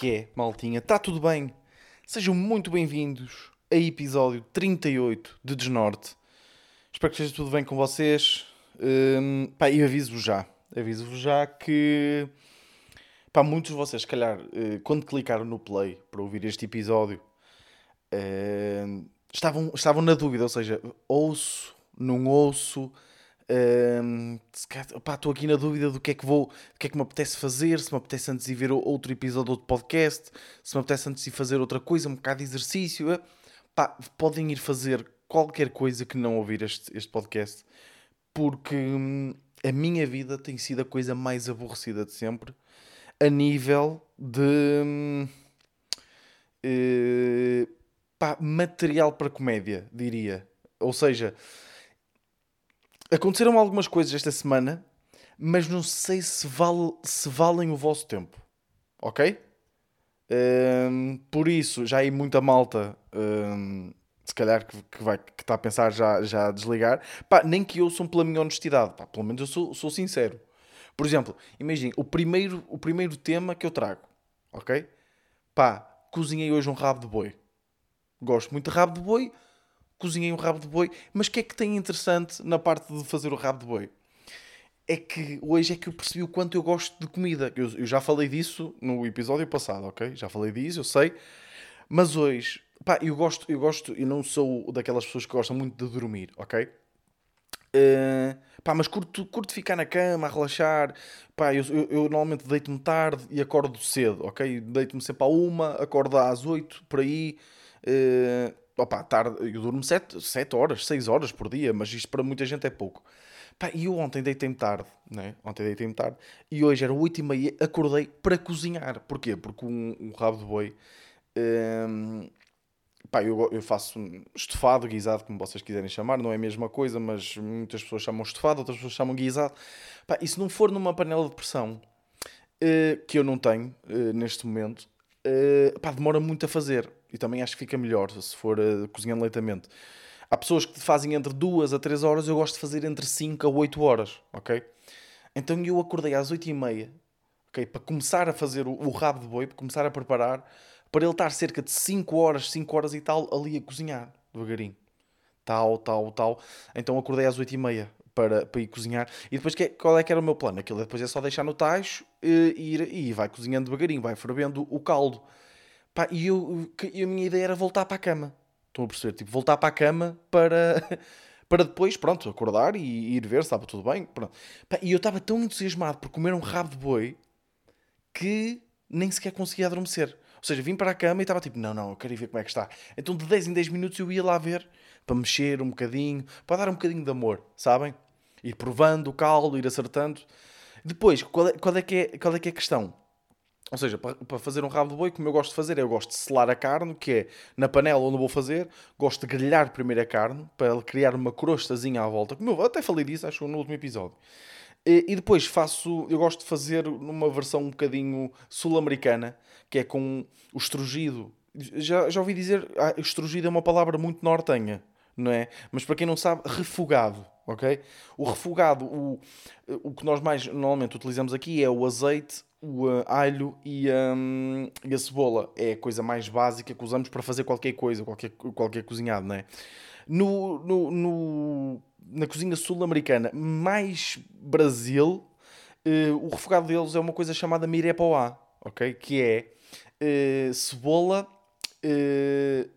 Que é, maltinha? Está tudo bem? Sejam muito bem-vindos a episódio 38 de Desnorte. Espero que esteja tudo bem com vocês. Hum, pá, e aviso-vos já, aviso-vos já que pá, muitos de vocês, se calhar, eh, quando clicaram no play para ouvir este episódio, eh, estavam, estavam na dúvida, ou seja, ouço, não ouço, estou aqui na dúvida do que é que vou, do que é que me apetece fazer, se me apetece antes de ver outro episódio de podcast, se me apetece antes de fazer outra coisa, um bocado de exercício. Eh. Pá, podem ir fazer qualquer coisa que não ouvir este, este podcast, porque hum, a minha vida tem sido a coisa mais aborrecida de sempre, a nível de eh, pá, material para comédia, diria. Ou seja, Aconteceram algumas coisas esta semana, mas não sei se, vale, se valem o vosso tempo. Ok? Um, por isso, já aí muita malta, um, se calhar que, que, vai, que está a pensar já, já a desligar. Pá, nem que ouçam pela minha honestidade. Pá, pelo menos eu sou, sou sincero. Por exemplo, imagine o primeiro, o primeiro tema que eu trago. Ok? Pá, cozinhei hoje um rabo de boi. Gosto muito de rabo de boi cozinhei um rabo de boi. Mas o que é que tem interessante na parte de fazer o rabo de boi? É que hoje é que eu percebi o quanto eu gosto de comida. Eu, eu já falei disso no episódio passado, ok? Já falei disso, eu sei. Mas hoje, pá, eu gosto, eu gosto, eu não sou daquelas pessoas que gostam muito de dormir, ok? Uh, pá, mas curto, curto ficar na cama, a relaxar. Pá, eu, eu, eu normalmente deito-me tarde e acordo cedo, ok? Deito-me sempre à uma, acordo às oito, por aí. Uh, Opa, tarde, eu durmo 7, 7 horas, 6 horas por dia, mas isto para muita gente é pouco. Pá, e eu ontem deitei-me tarde, né? Ontem deitei-me tarde e hoje era 8 e meia, acordei para cozinhar. Porquê? Porque um, um rabo de boi. Hum, pá, eu, eu faço estofado, guisado, como vocês quiserem chamar, não é a mesma coisa, mas muitas pessoas chamam estofado, outras pessoas chamam guisado. Pá, e se não for numa panela de pressão, uh, que eu não tenho uh, neste momento, uh, pá, demora muito a fazer e também acho que fica melhor se for uh, cozinhando lentamente. Há pessoas que fazem entre 2 a 3 horas, eu gosto de fazer entre 5 a 8 horas, ok? Então eu acordei às 8 e meia, ok? Para começar a fazer o, o rabo de boi, para começar a preparar, para ele estar cerca de 5 horas, 5 horas e tal, ali a cozinhar, devagarinho. Tal, tal, tal. Então acordei às 8 e meia para, para ir cozinhar. E depois que, qual é que era o meu plano? Aquilo depois é só deixar no tacho e, eh, ir, e vai cozinhando devagarinho, vai fervendo o caldo. Pá, e eu, a minha ideia era voltar para a cama. Estão a perceber? Tipo, voltar para a cama para, para depois, pronto, acordar e, ir ver se estava tudo bem. Pronto. Pá, e eu estava tão entusiasmado por comer um rabo de boi que nem sequer conseguia adormecer. Ou seja, vim para a cama e estava tipo, não, não, eu quero ir ver como é que está. Então de 10 em 10 minutos eu ia lá ver, para mexer um bocadinho, para dar um bocadinho de amor, sabem? Ir provando o caldo, ir acertando. Depois, qual é, qual é, que, é, qual é que é a questão? Ou seja, para fazer um rabo de boi, como eu gosto de fazer, eu gosto de selar a carne, que é na panela onde vou fazer, gosto de grelhar primeiro a carne, para criar uma crostazinha à volta, como eu até falei disso, acho, no último episódio. E, depois faço, eu gosto de fazer numa versão um bocadinho sul-americana, que é com o estrugido. Já, já ouvi dizer, ah, estrugido é uma palavra muito nortenha, não é? Mas para quem não sabe, refogado, ok? O refogado, o, o que nós mais normalmente utilizamos aqui é o azeite, o uh, alho e, um, e, a cebola. É a coisa mais básica que usamos para fazer qualquer coisa, qualquer, qualquer cozinhado, não é? No, no, no na cozinha sul-americana, mais Brasil, uh, o refogado deles é uma coisa chamada mirepoá, ok? Que é uh, cebola, uh,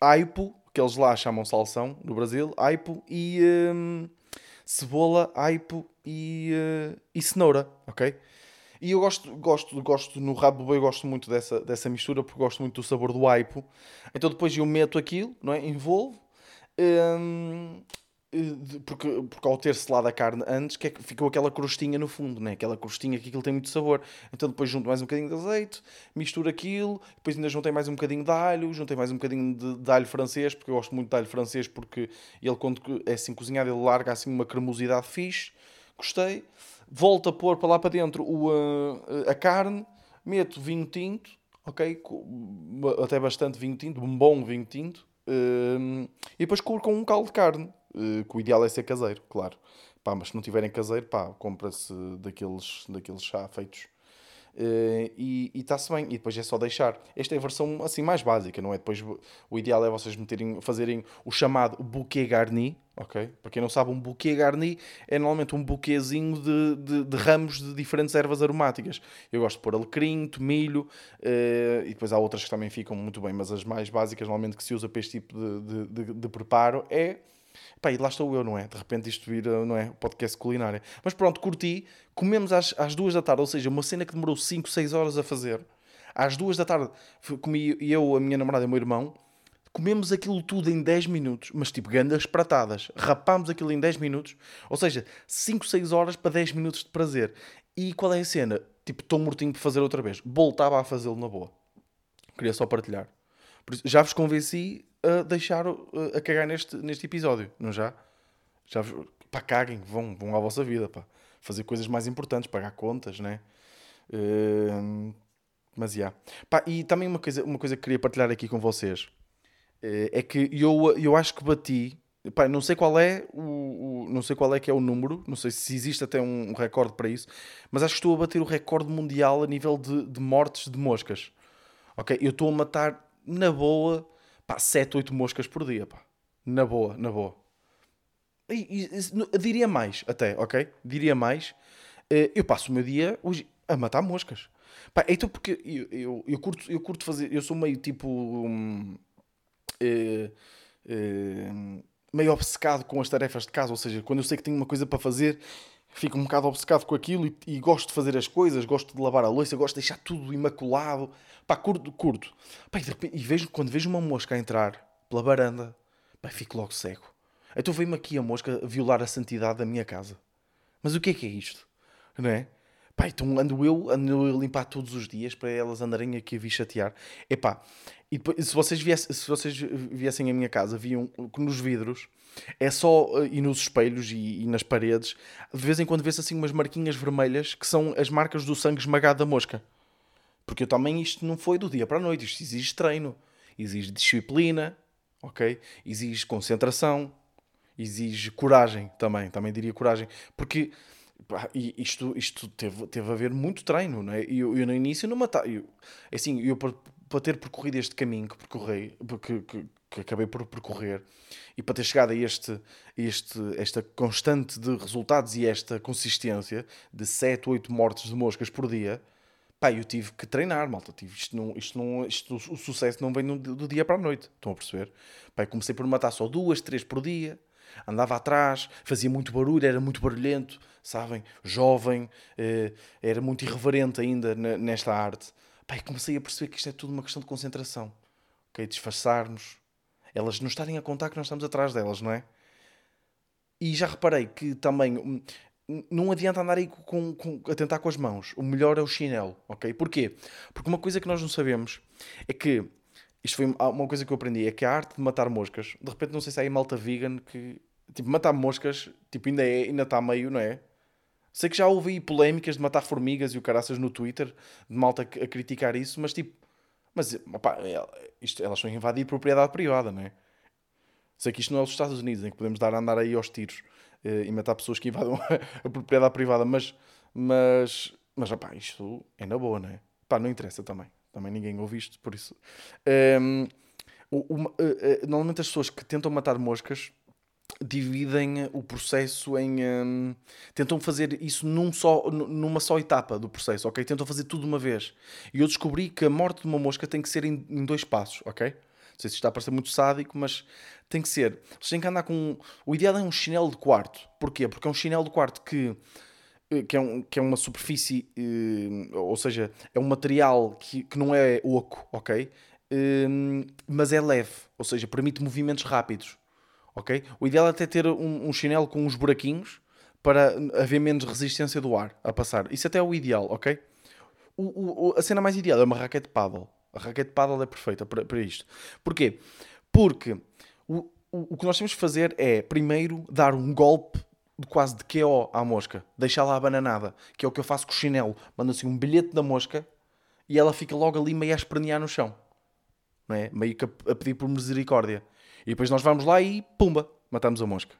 aipo, que eles lá chamam salsão no Brasil, aipo e um, cebola, aipo e, e cenoura, ok? E eu gosto, gosto, gosto no rabo boi, gosto muito dessa, dessa mistura porque gosto muito do sabor do aipo. Então depois eu meto aquilo, não é? Envolvo. Hum, porque, porque ao ter selado a carne antes, que é, ficou aquela crostinha no fundo, né? aquela crostinha que aquilo tem muito sabor. Então depois junto mais um bocadinho de azeite, misturo aquilo, depois ainda juntei mais um bocadinho de alho, juntei mais um bocadinho de, de alho francês, porque eu gosto muito de alho francês, porque ele quando é assim cozinhado ele larga assim uma cremosidade fixe. Gostei volto a pôr para lá para dentro o, a, a carne, meto vinho tinto, ok? Até bastante vinho tinto, um bom vinho tinto, um, e depois cubro com um caldo de carne, uh, que o ideal é ser caseiro, claro. Pá, mas se não tiverem caseiro, pá, compra-se daqueles, daqueles chá feitos Uh, e está-se bem, e depois é só deixar. Esta é a versão assim mais básica, não é? Depois o ideal é vocês meterem, fazerem o chamado bouquet garni, ok? Para quem não sabe, um bouquet garni é normalmente um buquezinho de, de, de, ramos de diferentes ervas aromáticas. Eu gosto de pôr alecrim, tomilho, uh, e depois há outras que também ficam muito bem, mas as mais básicas normalmente que se usa para este tipo de, de, de preparo é Pá, e lá estou eu, não é? De repente isto vira, não é? Podcast culinária. Mas pronto, curti. Comemos às, às duas da tarde, ou seja, uma cena que demorou 5, 6 horas a fazer. Às duas da tarde, comi eu, a minha namorada e o meu irmão. Comemos aquilo tudo em 10 minutos, mas tipo grandes pratadas. Rapámos aquilo em 10 minutos, ou seja, 5, 6 horas para 10 minutos de prazer. E qual é a cena? Tipo, estou mortinho para fazer outra vez. Voltava a fazê-lo na boa. Queria só partilhar. Já vos convenci a deixar a cagar neste, neste episódio, não já? Já pá, caguem, vão, vão à vossa vida, pá. Fazer coisas mais importantes, pagar contas, né? Uh, mas já. Yeah. E também uma coisa, uma coisa que queria partilhar aqui com vocês uh, é que eu, eu acho que bati. Pá, não sei qual é o, o, não sei qual é que é o número, não sei se existe até um, um recorde para isso, mas acho que estou a bater o recorde mundial a nível de, de mortes de moscas. Ok? Eu estou a matar na boa pá, 7, 8 moscas por dia, pá. Na boa, na boa. E, e, diria mais, até, ok? Diria mais. Uh, eu passo o meu dia hoje a matar moscas. Pá, então porque eu, eu, eu, curto, eu curto fazer, eu sou meio tipo. uh, uh, meio obcecado com as tarefas de casa, ou seja, quando eu sei que tenho uma coisa para fazer, fico um bocado obcecado com aquilo e, e, gosto de fazer as coisas, gosto de lavar a louça, gosto de deixar tudo imaculado. Pá, curto, curto. Pá, e, repente, e, vejo, quando vejo uma mosca entrar pela varanda, pá, fico logo cego. Então veio-me aqui a mosca violar a santidade da minha casa. Mas o que é que é isto? Não é? Pá, então ando eu, ando eu a limpar todos os dias para elas andarem aqui a vir chatear. Epá, e depois, se vocês, viessem, se vocês viessem à minha casa, viam que nos vidros é só, eh, e nos espelhos e, e nas paredes, de vez em quando vê-se assim umas marquinhas vermelhas que são as marcas do sangue esmagado da mosca. Porque eu também isto não foi do dia para a noite, isto exige treino, exige disciplina, ok? Exige concentração, exige coragem também, também diria coragem, porque pá, isto, isto teve, teve a ver muito treino, não é? Eu, eu no início não matava, eu, assim, eu para, ter percorrido este caminho que percorri, que, que, que acabei por percorrer e para ter chegado a este, este, esta constante de resultados e esta consistência de 7, 8 mortes de moscas por dia, pá, eu tive que treinar, malta. Tive, isto não, isto não, isto, o sucesso não vem do, dia para a noite, estão a perceber? Pá, comecei por matar só duas, três por dia, andava atrás, fazia muito barulho, era muito barulhento, sabem? Jovem, eh, era muito irreverente ainda nesta arte. Pá, comecei a perceber que isto é tudo uma questão de concentração. Ok? Disfarçarmos, elas não estarem a contar que nós estamos atrás delas, não é? E já reparei que também hum, não adianta andar aí com, com, a tentar com as mãos. O melhor é o chinelo, ok? Porquê? Porque uma coisa que nós não sabemos é que isto foi uma coisa que eu aprendi, é que a arte de matar moscas, de repente não sei se há aí malta vegan que tipo, matar moscas, tipo, ainda é, ainda está meio, não é? Sei que já ouvi polémicas de matar formigas e o caraças no Twitter, de malta a criticar isso, mas tipo, mas opa, é, isto, elas estão a invadir propriedade privada, não é? Sei que isto não é os Estados Unidos, em que podemos dar a andar aí aos tiros eh, e matar pessoas que invadam a propriedade privada, mas, mas, mas opa, isto é na boa, não é? Pá, não interessa também. Também ninguém ouve isto, por isso. Um, uh, uh, normalmente as pessoas que tentam matar moscas dividem o processo em. Um, tentam fazer isso num só, numa só etapa do processo, ok? Tentam fazer tudo de uma vez. E eu descobri que a morte de uma mosca tem que ser em, em dois passos, ok? Não sei se está a parecer muito sádico, mas tem que ser. Você tem que andar com. O ideal é um chinelo de quarto. Porquê? Porque é um chinelo de quarto que. Eh, que é, um, que é uma superfície, eh, ou seja, é um material que, que não é oco, ok? Eh, mas é leve, ou seja, permite movimentos rápidos ok? O ideal é até ter um, um chinelo com uns buraquinhos para haver menos resistência do ar a passar. Isso até é o ideal, ok? O, o, a cena mais ideal é uma raquete de paddle. A raquete de paddle é perfeita para, para isto. Porquê? Porque o, o, o que nós temos que fazer é, primeiro, dar um golpe de quase de QO à mosca. Deixá-la abananada. Que é o que eu faço com o chinelo. Mando assim um bilhete da mosca e ela fica logo ali meio a espernear no chão. Não é? Meio que a, a pedir por misericórdia. E depois nós vamos lá e pumba, matamos a mosca.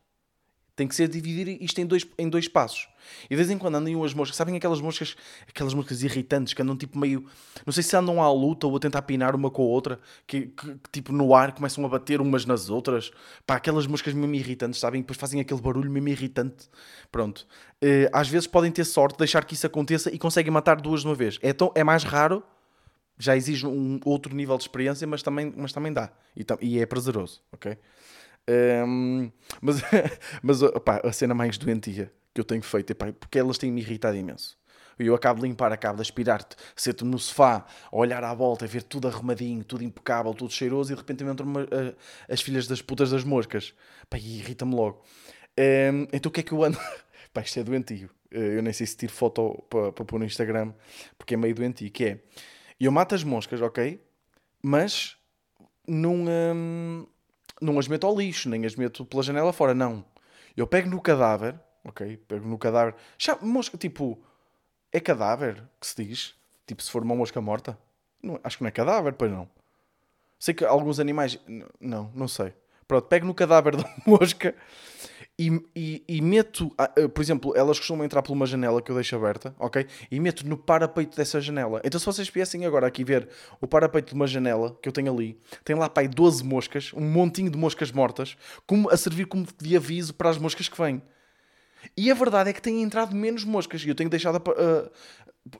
Tem que ser dividir isto em dois, em dois passos. E de vez em quando andam umas moscas, sabem aquelas moscas, aquelas moscas irritantes que andam tipo meio, não sei se andam à luta ou a tentar pinar uma com a outra, que, que, que tipo no ar começam a bater umas nas outras. Pá, aquelas moscas mesmo irritantes, sabem? Depois fazem aquele barulho mesmo irritante. Pronto. Uh, às vezes podem ter sorte de deixar que isso aconteça e conseguem matar duas de uma vez. É, tão, é mais raro, já exige um outro nível de experiência, mas também, mas também dá. E, e é prazeroso, ok? Um, mas mas a cena mais doentia que eu tenho feito, porque elas têm-me irritado imenso. Eu acabo de limpar, acabo de aspirar-te, sento no sofá, olhar à volta, ver tudo arrumadinho, tudo impecável, tudo cheiroso, e de repente entram as filhas das putas das moscas. Pá, e irrita-me logo. Um, então o que é que eu ando? Pá, isto é doentio. Eh, eu nem sei se tiro foto para, para pôr no Instagram, porque é meio doentio. Que é, eu mato as moscas, ok? Mas não, hum, não as meto ao lixo, nem as meto pela janela fora, não. Eu pego no cadáver, ok? Pego no cadáver. Já, mosca, tipo, é cadáver que se diz? Tipo, se for uma mosca morta? Não, acho que não é cadáver, pois não. Sei que alguns animais. Não, não sei. Pronto, pego no cadáver da mosca e, e, e, meto, ah, ah, por exemplo, elas costumam entrar por uma janela que eu deixo aberta, ok? E meto no parapeito dessa janela. Então, se vocês viessem agora aqui ver o parapeito de uma janela que eu tenho ali, tem lá, pai, 12 moscas, um montinho de moscas mortas, como, a servir como de aviso para as moscas que vêm. E a verdade é que têm entrado menos moscas e eu tenho deixado. Uh,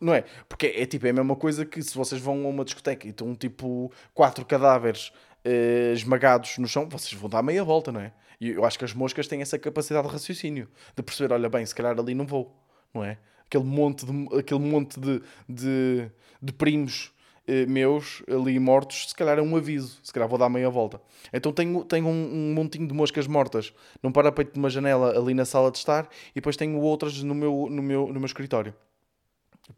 não é? Porque é, é, tipo, é a mesma coisa que se vocês vão a uma discoteca e estão tipo quatro cadáveres uh, esmagados no chão, vocês vão dar meia volta, não é? E eu acho que as moscas têm essa capacidade de raciocínio, de perceber, olha bem, se calhar ali não vou, não é? Aquele monte de, aquele monte de, de, de primos eh, meus ali mortos, se calhar é um aviso, se calhar vou dar meia volta. Então tenho, tenho um, um montinho de moscas mortas num parapeito de uma janela ali na sala de estar e depois tenho outras no meu, no meu, no meu escritório.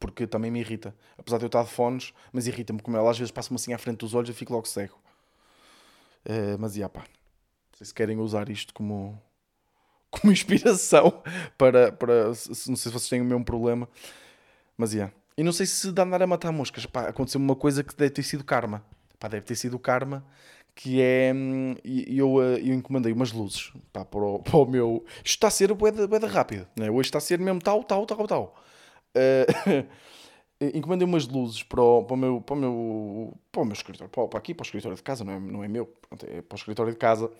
Porque também me irrita. Apesar de eu estar de fones, mas irrita-me como ela às vezes passa-me assim à frente dos olhos e fico logo cego. Uh, mas, ia pá sei se querem usar isto como, como inspiração para, para. Não sei se vocês têm o mesmo problema, mas yeah. E não sei se dá andar a matar moscas. Pá, aconteceu uma coisa que deve ter sido karma. Pá, deve ter sido karma. Que é. E eu, eh, eu encomendei umas luzes pá, para, o, para o meu. Isto está a ser boeda, boeda rápido. Né? Hoje está a ser mesmo tal, tal, tal, tal. Uh, encomendei umas luzes para o, para o, meu, para o, meu, para o meu escritório, para, aqui, para o escritório de casa, não é, não é meu, é para o escritório de casa.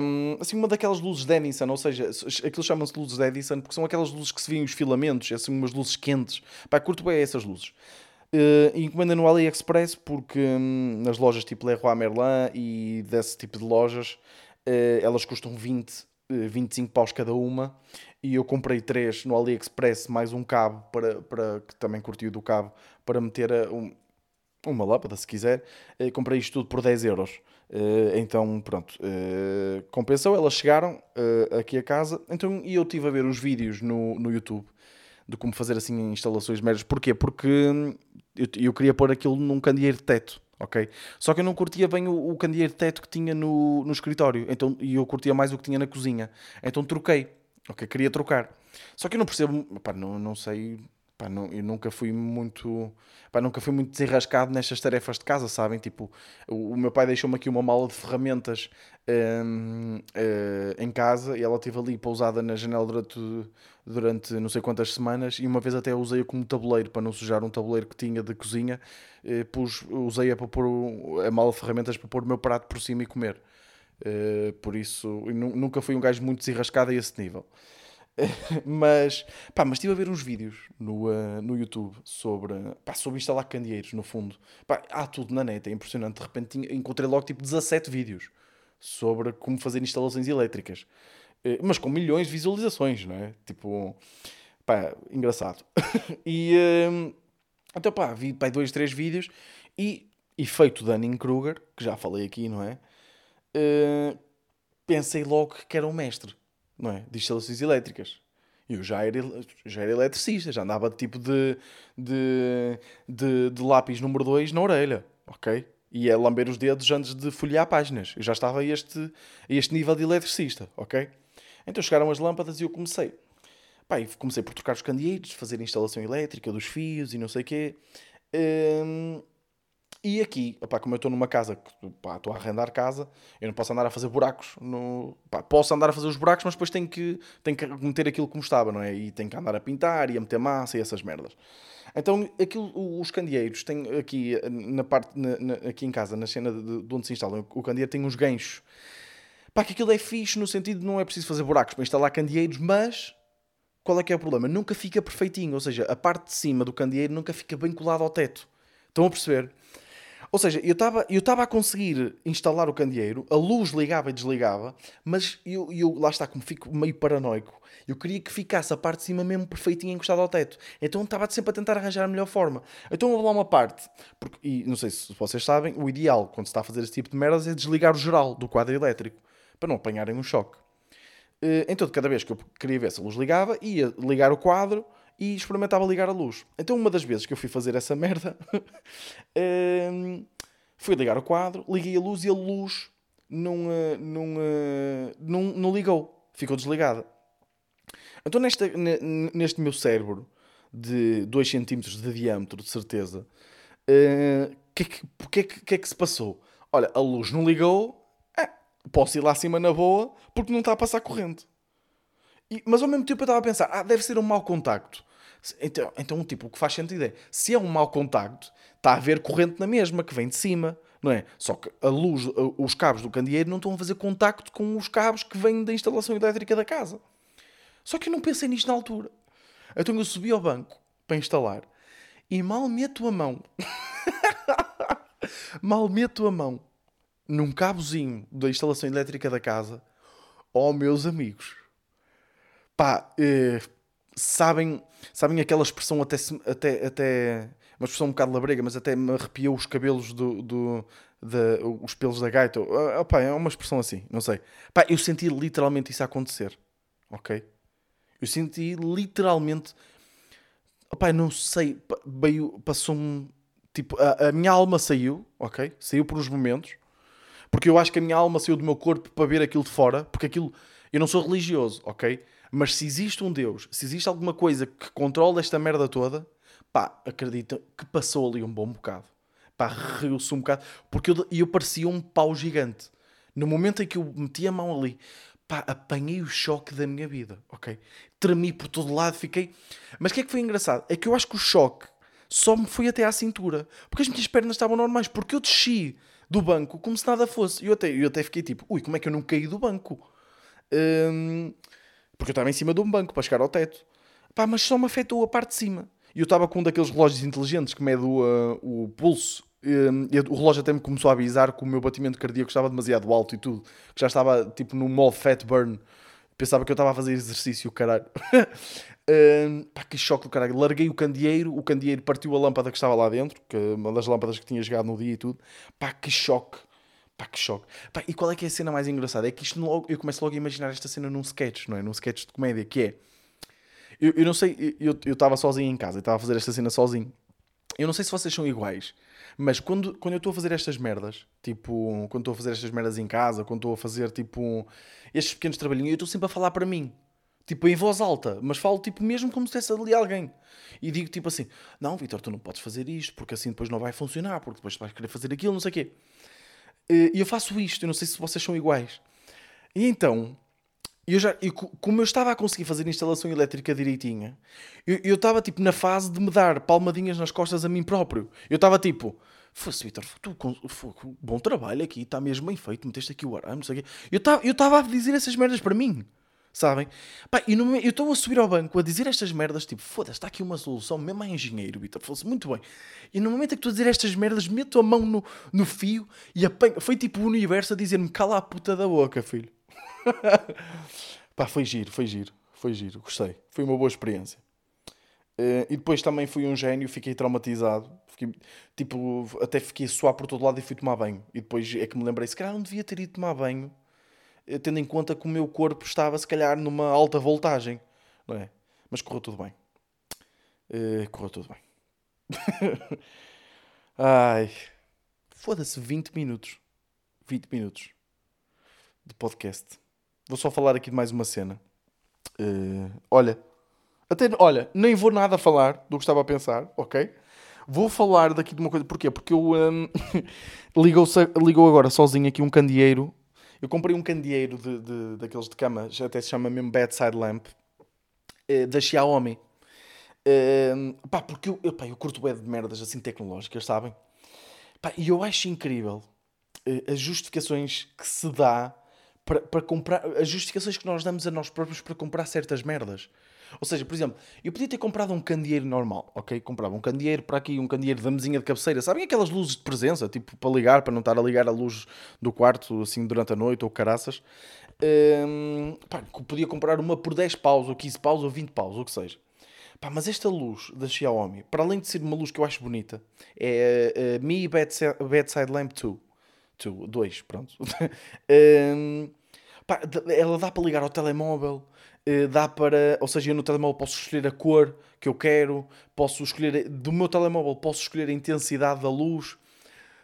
Um, assim, uma daquelas luzes de Edison, ou seja, aquilo chama-se luzes de Edison porque são aquelas luzes que se vêem os filamentos, assim, umas luzes quentes. Pá, curto bem essas luzes. Uh, no AliExpress porque hum, nas lojas tipo Leroy Merlin e desse tipo de lojas uh, elas custam 20, uh, 25 paus cada uma e eu comprei três no AliExpress, mais um cabo, para, para, que também curtiu do cabo, para meter a, um, uma lâmpada, se quiser. Uh, comprei isto tudo por 10 euros. Uh, então, pronto, compensou. Elas chegaram aqui a casa. Então, e eu estive a ver os vídeos no, no YouTube de como fazer assim instalações médias. Porquê? Porque eu, eu queria pôr aquilo num candeeiro de teto ok? Só que eu não curtia bem o, o candeeiro de teto que tinha no, no escritório, então, e eu curtia mais o que tinha na cozinha. Então troquei. Ok, queria trocar. Só que eu não percebo, pá, não, não sei, pá, não, eu nunca fui muito, pá, nunca fui muito desenrascado nestas tarefas de casa, sabem? Tipo, o, o meu pai deixou-me aqui uma mala de ferramentas um, uh, eh, em casa e ela esteve ali pousada na janela durante, durante não sei quantas semanas e uma vez até usei-a como tabuleiro para não sujar um tabuleiro que tinha de cozinha, uh, pus, usei-a para pôr a mala de ferramentas para pôr o meu prato por cima e comer. Uh, por isso, nunca fui um gajo muito desenrascado a esse nível. mas, pá, mas estive a ver uns vídeos no, uh, no YouTube sobre, pá, sobre instalar candeeiros, no fundo. Pá, há tudo na net, é impressionante. De repente encontrei logo tipo 17 vídeos sobre como fazer instalações elétricas. Uh, mas com milhões de visualizações, não é? Tipo, pá, engraçado. e, uh, então, pá, vi pá, dois, três vídeos e efeito Dunning-Kruger, que já falei aqui, não é? Uh, pensei logo que era um mestre, não é? De instalações elétricas. Eu já era, já era eletricista, já andava tipo de, de, de, de lápis número 2 na orelha, ok? E a lamber os dedos antes de folhear páginas. Eu já estava a este, a este nível de eletricista, ok? Então chegaram as lâmpadas e eu comecei. Pá, comecei por trocar os candeeiros, fazer a instalação elétrica dos fios e não sei o quê. Um, E aqui, opá, como eu estou numa casa, que estou a arrendar casa, eu não posso andar a fazer buracos. No... Posso andar a fazer os buracos, mas depois tenho que, tenho que meter aquilo como estava, não é? E tenho que andar a pintar e a meter massa e essas merdas. Então, aquilo, os candeeiros têm aqui na parte, na, na, aqui em casa, na cena de, de, onde se instala o candeeiro, tem uns ganchos. Pá, que aquilo é fixe no sentido de não é preciso fazer buracos para instalar candeeiros, mas qual é que é o problema? Nunca fica perfeitinho, ou seja, a parte de cima do candeeiro nunca fica bem colada ao teto. Estão a perceber? Ou seja, eu estava eu a conseguir instalar o candeeiro, a luz ligava e desligava, mas eu, eu lá está, como fico meio paranoico, eu queria que ficasse a parte de cima mesmo perfeitinha encostada ao teto. Então estava sempre a tentar arranjar a melhor forma. Então vou lá uma parte, porque, e não sei se vocês sabem, o ideal quando se está a fazer esse tipo de merdas é desligar o geral do quadro elétrico, para não apanharem um choque. Eh, então, cada vez que eu queria ver se a luz ligava, ia ligar o quadro e experimentava ligar a luz. Então, uma das vezes que eu fui fazer essa merda, um, fui ligar o quadro, liguei a luz e a luz não, uh, não, uh, não, não ligou, ficou desligada. Então, nesta, neste meu cérebro de 2 cm de diâmetro, de certeza, o uh, que, que, que, que é que se passou? Olha, a luz não ligou, é, posso ir lá acima na boa porque não está a passar corrente. E, mas ao mesmo tempo eu estava a pensar, ah, deve ser um mau contacto. Então, então, tipo, o que faz sentido é, se é um mau contacto, está a haver corrente na mesma, que vem de cima, não é? Só que a luz, os cabos do candeeiro não estão a fazer contacto com os cabos que vêm da instalação elétrica da casa. Só que eu não pensei nisto na altura. Então eu subi ao banco para instalar e mal meto a mão, mal meto a mão num cabozinho da instalação elétrica da casa, oh meus amigos, pá, eh, sabem, sabem aquela expressão até, até, até uma expressão um bocado labrega, mas até me arrepiou os cabelos do, do de, os pelos da gaita. Ah, pá, é uma expressão assim, não sei. Pá, eu senti literalmente isso acontecer, ok? Eu senti literalmente, pá, não sei, passou-me, tipo, a, a minha alma saiu, ok? Saiu por uns momentos, porque eu acho que a minha alma saiu do meu corpo para ver aquilo de fora, porque aquilo, eu não sou religioso, ok? Mas se existe um Deus, se existe alguma coisa que controla esta merda toda, pá, acredita que passou ali um bom bocado. Pá, riu-se um bocado. Porque eu, eu parecia um pau gigante. No momento em que eu meti a mão ali, pá, apanhei o choque da minha vida, ok? Tremi por todo lado, fiquei... Mas o que é que foi engraçado? É que eu acho que o choque só me foi até à cintura. Porque as minhas pernas estavam normais. Porque eu desci do banco como se nada fosse. E eu até, eu até fiquei tipo, ui, como é que eu não caí do banco? Hum, porque eu estava em cima de um banco para chegar ao teto. Pá, mas só me afetou a parte de cima. E eu estava com um daqueles relógios inteligentes que mede o, uh, o pulso. Um, o relógio até me começou a avisar que o meu batimento cardíaco estava demasiado alto e tudo. Que já estava tipo no modo fat burn. Pensava que eu estava a fazer exercício, caralho. um, pá, que choque do caralho. Larguei o candeeiro, o candeeiro partiu a lâmpada que estava lá dentro, que é uma das lâmpadas que tinha jogado no dia e tudo. Pá, que choque. Pá, que choque. Pá, e qual é que é a cena mais engraçada? É que isto logo, eu começo logo a imaginar esta cena num sketch, não é? Num sketch de comédia, que é. Eu, eu não sei, eu estava sozinho em casa, estava a fazer esta cena sozinho. Eu não sei se vocês são iguais, mas quando, quando eu estou a fazer estas merdas, tipo, quando estou a fazer estas merdas em casa, quando estou a fazer, tipo, estes pequenos trabalhinhos, eu estou sempre a falar para mim. Tipo, em voz alta, mas falo, tipo, mesmo como se estivesse ali alguém. E digo, tipo assim, não, Vitor, tu não podes fazer isto, porque assim depois não vai funcionar, porque depois vais querer fazer aquilo, não sei o quê. E eu faço isto, eu não sei se vocês são iguais. E então, eu já, eu, como eu estava a conseguir fazer instalação elétrica direitinha, eu estava tipo na fase de me dar palmadinhas nas costas a mim próprio. Eu estava tipo, fosse Vitor, tu bom trabalho aqui, está mesmo bem feito, meteste aqui o arame, não sei o quê. Eu estava a dizer essas merdas para mim. Sabem? Pá, e no, eu estou a subir ao banco a dizer estas merdas, tipo, foda-se, está aqui uma solução, mesmo a engenheiro, Vitor, fosse muito bem. E no momento em que estou a dizer estas merdas, meto a mão no, no fio e apanho. Foi tipo o universo a dizer-me, cala a puta da boca, filho. Pá, foi giro, foi giro, foi giro, gostei. Foi uma boa experiência. Uh, e depois também fui um gênio, fiquei traumatizado. Fiquei, tipo, até fiquei a suar por todo lado e fui tomar banho. E depois é que me lembrei, se calhar não devia ter ido tomar banho tendo em conta que o meu corpo estava, se calhar, numa alta voltagem, não é? Mas correu tudo bem. Uh, correu tudo bem. Ai. Foda-se, 20 minutos. 20 minutos de podcast. Vou só falar aqui de mais uma cena. Uh, olha, até, olha, nem vou nada falar do que estava a pensar, ok? Vou falar daqui de uma coisa. Porquê? Porque eu um, ligou, ligou agora sozinho aqui um candeeiro. Eu comprei um candeeiro de, de, daqueles de cama, já até se chama mesmo Bedside Lamp, eh, da Xiaomi. Uh, pá, porque eu, eu, pá, eu curto web de merdas assim tecnológicas, sabem? Pá, e eu acho incrível uh, as justificações que se dá para, para comprar, as justificações que nós damos a nós próprios para comprar certas merdas. Ou seja, por exemplo, eu podia ter comprado um candeeiro normal, ok? Comprava um candeeiro para aqui, um candeeiro da mesinha de cabeceira. Sabem aquelas luzes de presença, tipo para ligar, para não estar a ligar a luz do quarto assim durante a noite ou caraças? Um, pá, podia comprar uma por 10 paus, ou 15 paus, ou 20 paus, ou o que seja. Pá, mas esta luz da Xiaomi, para além de ser uma luz que eu acho bonita, é a uh, Mi Bedside Lamp 2. 2, pronto. um, pá, ela dá para ligar ao telemóvel, uh, dá para. Ou seja, eu no telemóvel posso escolher a cor que eu quero, posso escolher. Do meu telemóvel posso escolher a intensidade da luz.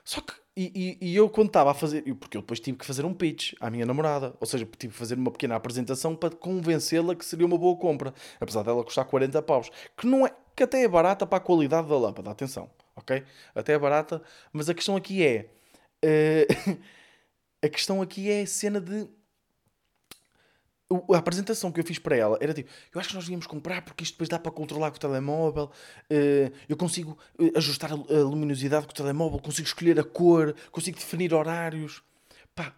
Só que e, e, e, eu quando estava a fazer, porque eu depois tive que fazer um pitch à minha namorada, ou seja, tive que fazer uma pequena apresentação para convencê-la que seria uma boa compra, apesar dela custar 40 paus, que não é, que até é barata para a qualidade da lâmpada, atenção, ok? Até é barata, mas a questão aqui é, uh, a questão aqui é a cena de a apresentação que eu fiz para ela era tipo: eu acho que nós devíamos comprar porque isto depois dá para controlar com o telemóvel. Eh, eu consigo eh, ajustar a luminosidade com o telemóvel, consigo escolher a cor, consigo definir horários. Pá,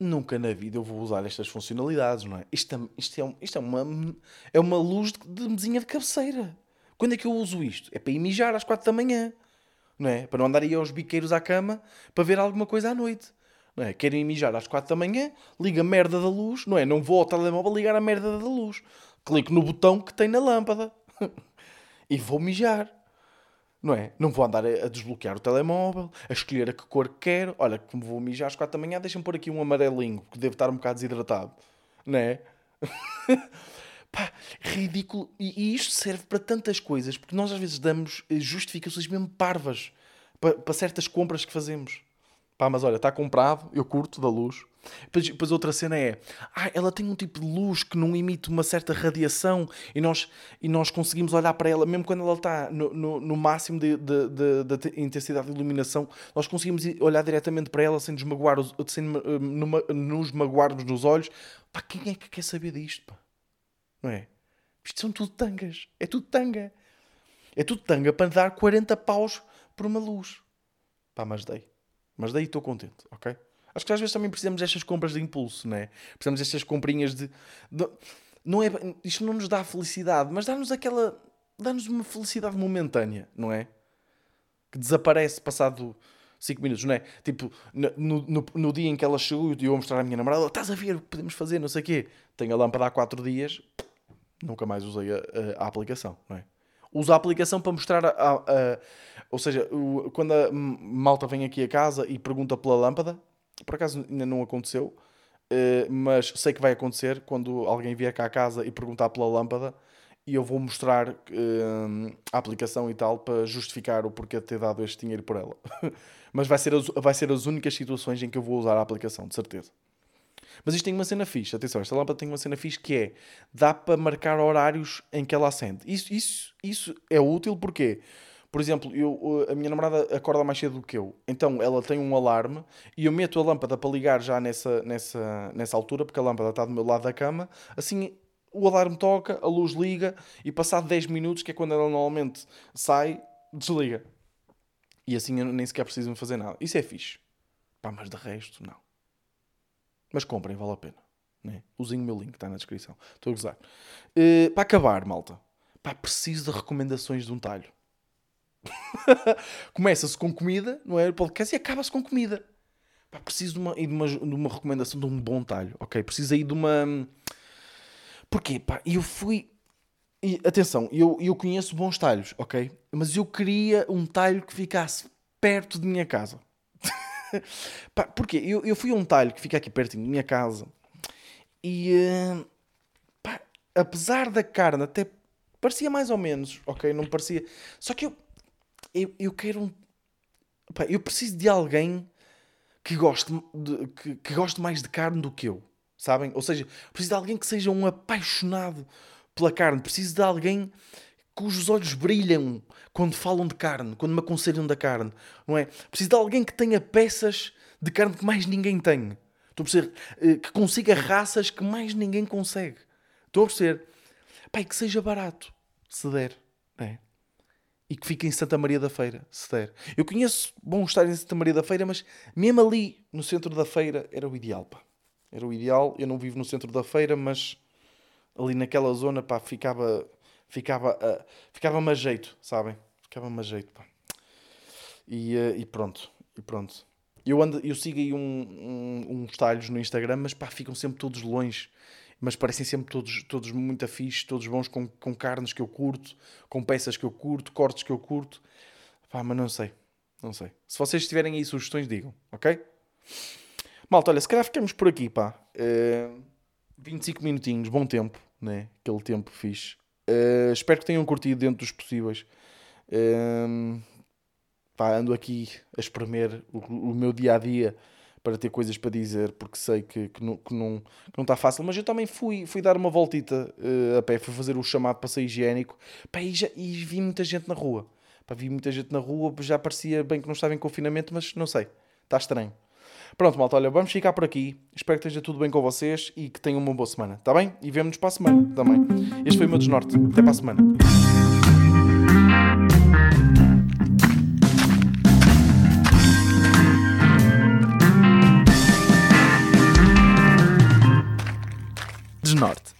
nunca na vida eu vou usar estas funcionalidades, não é? Isto, é, isto, é, isto é, uma, é uma luz de, de mesinha de cabeceira. Quando é que eu uso isto? É para ir mijar às quatro da manhã, não é? Para não andar aí aos biqueiros à cama para ver alguma coisa à noite. Não é? Querem mijar às 4 da manhã, liga a merda da luz, não é? Não vou ao telemóvel ligar a merda da luz. Clico no botão que tem na lâmpada e vou mijar. Não é? Não vou andar a, desbloquear o telemóvel, a escolher a que cor quero. Olha, como vou mijar às 4 da manhã, deixa-me pôr aqui um amarelinho, que deve estar um bocado desidratado. Não é? Pá, ridículo. E, e, isto serve para tantas coisas, porque nós às vezes damos eh, justificações mesmo parvas para, para certas compras que fazemos. Pá, mas olha, está comprado, eu curto da luz. Depois, depois, outra cena é, ah, ela tem um tipo de luz que não emite uma certa radiação e nós, e nós conseguimos olhar para ela, mesmo quando ela está no, no, no máximo de, intensidade de iluminação, nós conseguimos olhar diretamente para ela sem nos, magoar, sem numa, nos magoarmos nos olhos. Pá, quem é que quer saber disto? Pá? Não é? Isto são tudo tangas. É tudo tanga. É tudo tanga para dar 40 paus por uma luz. Pá, mas dei. Mas daí estou contente, ok? Acho que às vezes também precisamos destas compras de impulso, não é? Precisamos destas comprinhas de. de não é, isto não nos dá felicidade, mas dá-nos aquela. dá-nos uma felicidade momentânea, não é? Que desaparece passado 5 minutos, não é? Tipo, no, no, no, dia em que ela chegou e eu vou mostrar à minha namorada: estás a ver o que podemos fazer, não sei o quê. Tenho a lâmpada há 4 dias, nunca mais usei a, a, a aplicação, não é? Uso a aplicação para mostrar a, a ou seja, o, quando a malta vem aqui a casa e pergunta pela lâmpada, por acaso ainda não aconteceu, uh, mas sei que vai acontecer quando alguém vier cá a casa e perguntar pela lâmpada e eu vou mostrar uh, a aplicação e tal para justificar o porquê de ter dado este dinheiro por ela. mas vai ser, as, vai ser as únicas situações em que eu vou usar a aplicação, de certeza. Mas isto tem uma cena fixe, atenção, esta lâmpada tem uma cena fixe que é dá para marcar horários em que ela acende. Isso, isso, isso é útil porque por exemplo, eu, a minha namorada acorda mais cedo do que eu, então ela tem um alarme e eu meto a lâmpada para ligar já nessa, nessa, nessa altura, porque a lâmpada está do meu lado da cama. Assim o alarme toca, a luz liga e passado 10 minutos, que é quando ela normalmente sai, desliga. E assim eu nem sequer preciso fazer nada. Isso é fixe. Pá, mas de resto, não. Mas comprem, vale a pena. Né? Usem o meu link, está na descrição. Estou a gozar. Uh, para acabar, malta. Pá, preciso de recomendações de um talho. Começa-se com comida, não é? O podcast e acaba-se com comida. Pá, preciso de uma, de, uma, de uma recomendação de um bom talho, ok? Preciso aí de uma. Porquê? Pá, eu fui. E, atenção, eu, eu conheço bons talhos, ok? Mas eu queria um talho que ficasse perto de minha casa. pá, porquê? Eu, eu fui a um talho que fica aqui perto de minha casa e. Uh, pá, apesar da carne até parecia mais ou menos, ok? Não parecia. Só que eu eu, eu quero um. Pá, eu preciso de alguém que goste, de, que, que goste mais de carne do que eu, sabem? Ou seja, preciso de alguém que seja um apaixonado pela carne, preciso de alguém cujos olhos brilham quando falam de carne, quando me aconselham da carne, não é? Preciso de alguém que tenha peças de carne que mais ninguém tem. Estou a perceber? Eh, que consiga raças que mais ninguém consegue. Estou a perceber? Pai, que seja barato, se der. É. E que fique em Santa Maria da Feira, se der. Eu conheço bom estar em Santa Maria da Feira, mas mesmo ali, no centro da feira, era o ideal, pá. Era o ideal. Eu não vivo no centro da feira, mas ali naquela zona, pá, ficava ficava, uh, ficava-me a jeito, sabem? Ficava-me a jeito, pá. E, uh, e pronto, e pronto. Eu, ando, eu sigo aí um, um, uns talhos no Instagram, mas pá, ficam sempre todos longe. Mas parecem sempre todos, todos muito afixos, todos bons com, com carnes que eu curto, com peças que eu curto, cortes que eu curto. Pá, mas não sei, não sei. Se vocês tiverem aí sugestões, digam, ok? Malta, olha, se calhar ficamos por aqui, pá. Uh, eh, 25 minutinhos, bom tempo, né? Aquele tempo fixe. Uh, espero que tenham curtido dentro dos possíveis. Uh, pá, ando aqui a espremer o, o, meu dia a dia para ter coisas para dizer, porque sei que, que, não, que, não, que não está fácil. Mas eu também fui, fui dar uma voltita uh, a pé, fui fazer o chamado passeio higiênico pá, e, já, e vi muita gente na rua. Pá, vi muita gente na rua, já parecia bem que não estava em confinamento, mas não sei, está estranho. Pronto, malta, olha, vamos ficar por aqui. Espero que esteja tudo bem com vocês e que tenham uma boa semana, está bem? E vemo-nos para a semana também. Este foi o meu desnorte. Até para a semana. Desnorte.